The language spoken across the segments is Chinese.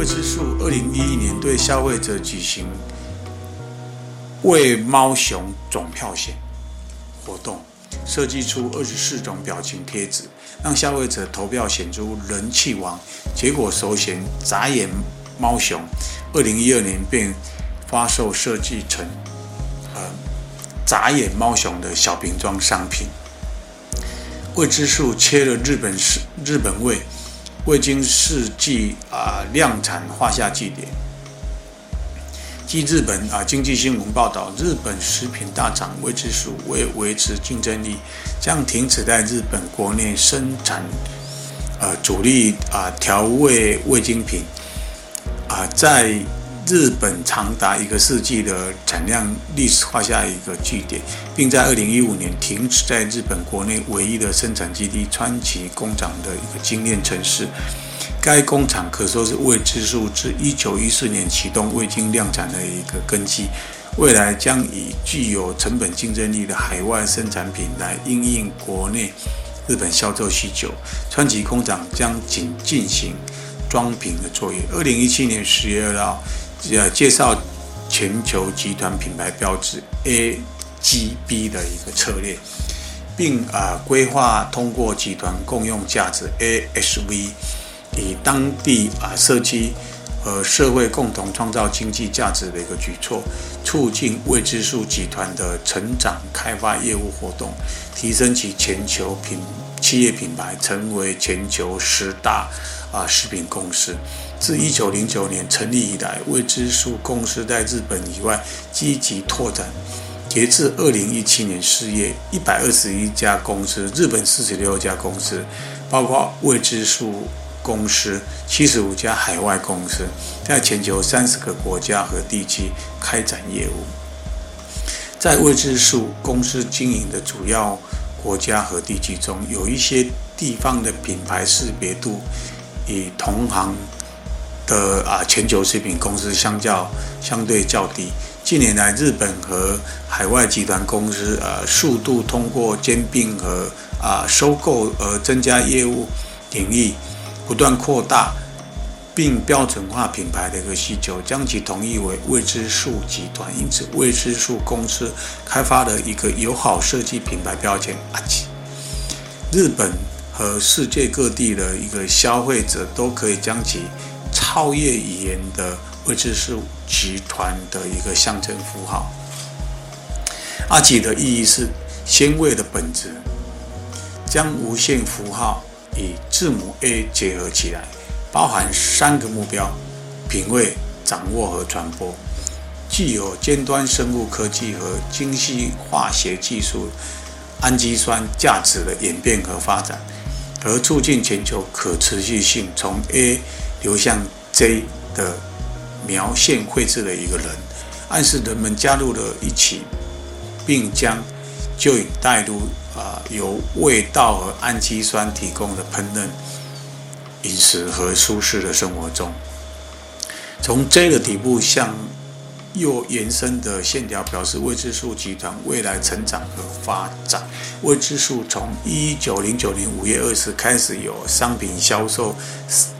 未知数二零一一年对消费者举行为猫熊总票选活动，设计出二十四种表情贴纸，让消费者投票选出人气王。结果首选眨眼猫熊，二零一二年便发售设计成呃眨眼猫熊的小瓶装商品。未知数切了日本是日本味。未经世纪啊量产画下句点。据日本啊经济新闻报道，日本食品大厂味之素为维持竞争力，将停止在日本国内生产呃主力啊调味味精品啊在。日本长达一个世纪的产量历史画下一个句点，并在二零一五年停止在日本国内唯一的生产基地川崎工厂的一个精炼程式。该工厂可说是未知数自一九一四年启动未经量产的一个根基，未来将以具有成本竞争力的海外生产品来应应国内日本销售需求。川崎工厂将仅进行装瓶的作业。二零一七年十月二号。呃，介绍全球集团品牌标志 AGB 的一个策略，并啊规划通过集团共用价值 ASV，以当地啊社区和社会共同创造经济价值的一个举措，促进未知数集团的成长开发业务活动，提升其全球品企业品牌，成为全球十大啊食品公司。自一九零九年成立以来，未知数公司在日本以外积极拓展。截至二零一七年四月，一百二十一家公司，日本四十六家公司，包括未知数公司七十五家海外公司，在全球三十个国家和地区开展业务。在未知数公司经营的主要国家和地区中，有一些地方的品牌识别度与同行。的啊，全球食品公司相较相对较低。近年来，日本和海外集团公司呃，速度通过兼并和啊收购而增加业务领域，不断扩大并标准化品牌的一个需求，将其统一为未知数集团。因此，未知数公司开发了一个友好设计品牌标签阿吉。日本和世界各地的一个消费者都可以将其。超越语言的未知数集团的一个象征符号，阿吉的意义是鲜味的本质，将无限符号与字母 A 结合起来，包含三个目标：品味、掌握和传播，具有尖端生物科技和精细化学技术氨基酸价值的演变和发展，而促进全球可持续性，从 A 流向。J 的描线绘制的一个人，暗示人们加入了一起，并将就已带入啊、由味道和氨基酸提供的烹饪饮食和舒适的生活中。从 J 的底部向又延伸的线条表示未知数集团未来成长和发展。未知数从一九零九年五月二十开始有商品销售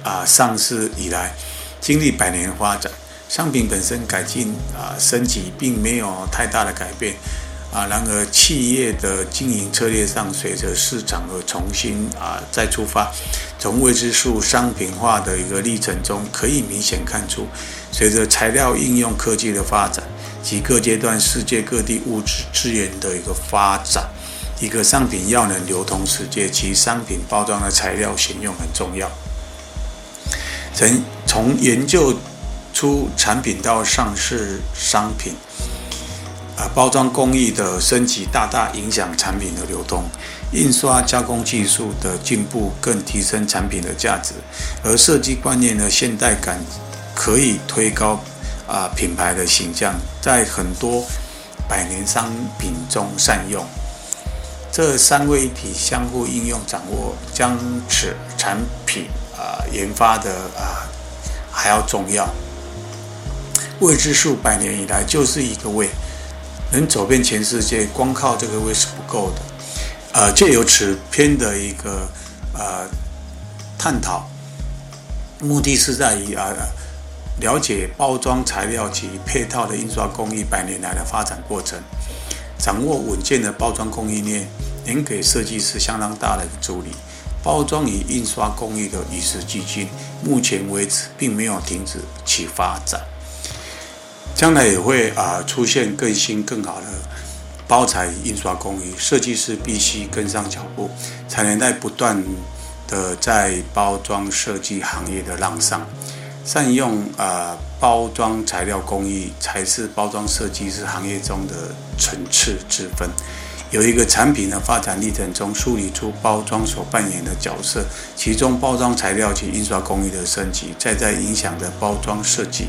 啊、上市以来。经历百年发展，商品本身改进啊升级，并没有太大的改变啊。然而，企业的经营策略上，随着市场而重新啊再出发。从未知数商品化的一个历程中，可以明显看出，随着材料应用科技的发展及各阶段世界各地物质资源的一个发展，一个商品要能流通世界，其商品包装的材料选用很重要。从从研究出产品到上市商品，啊，包装工艺的升级大大影响产品的流通，印刷加工技术的进步更提升产品的价值，而设计观念的现代感可以推高啊品牌的形象，在很多百年商品中善用。这三位一体相互应用掌握，将此产品。啊，研发的啊还要重要。未知数百年以来就是一个味，能走遍全世界，光靠这个位是不够的。呃，借由此篇的一个呃探讨，目的是在于啊了解包装材料及配套的印刷工艺百年来的发展过程，掌握稳健的包装供应链，能给设计师相当大的助力。包装与印刷工艺的与时俱进，目前为止并没有停止其发展，将来也会啊出现更新更好的包材印刷工艺，设计师必须跟上脚步，才能在不断的在包装设计行业的浪上。善用呃包装材料工艺，才是包装设计师行业中的层次之分。有一个产品的发展历程中，梳理出包装所扮演的角色，其中包装材料及印刷工艺的升级，再在影响着包装设计。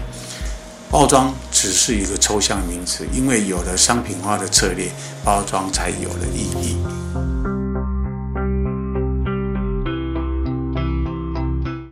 包装只是一个抽象名词，因为有了商品化的策略，包装才有了意义。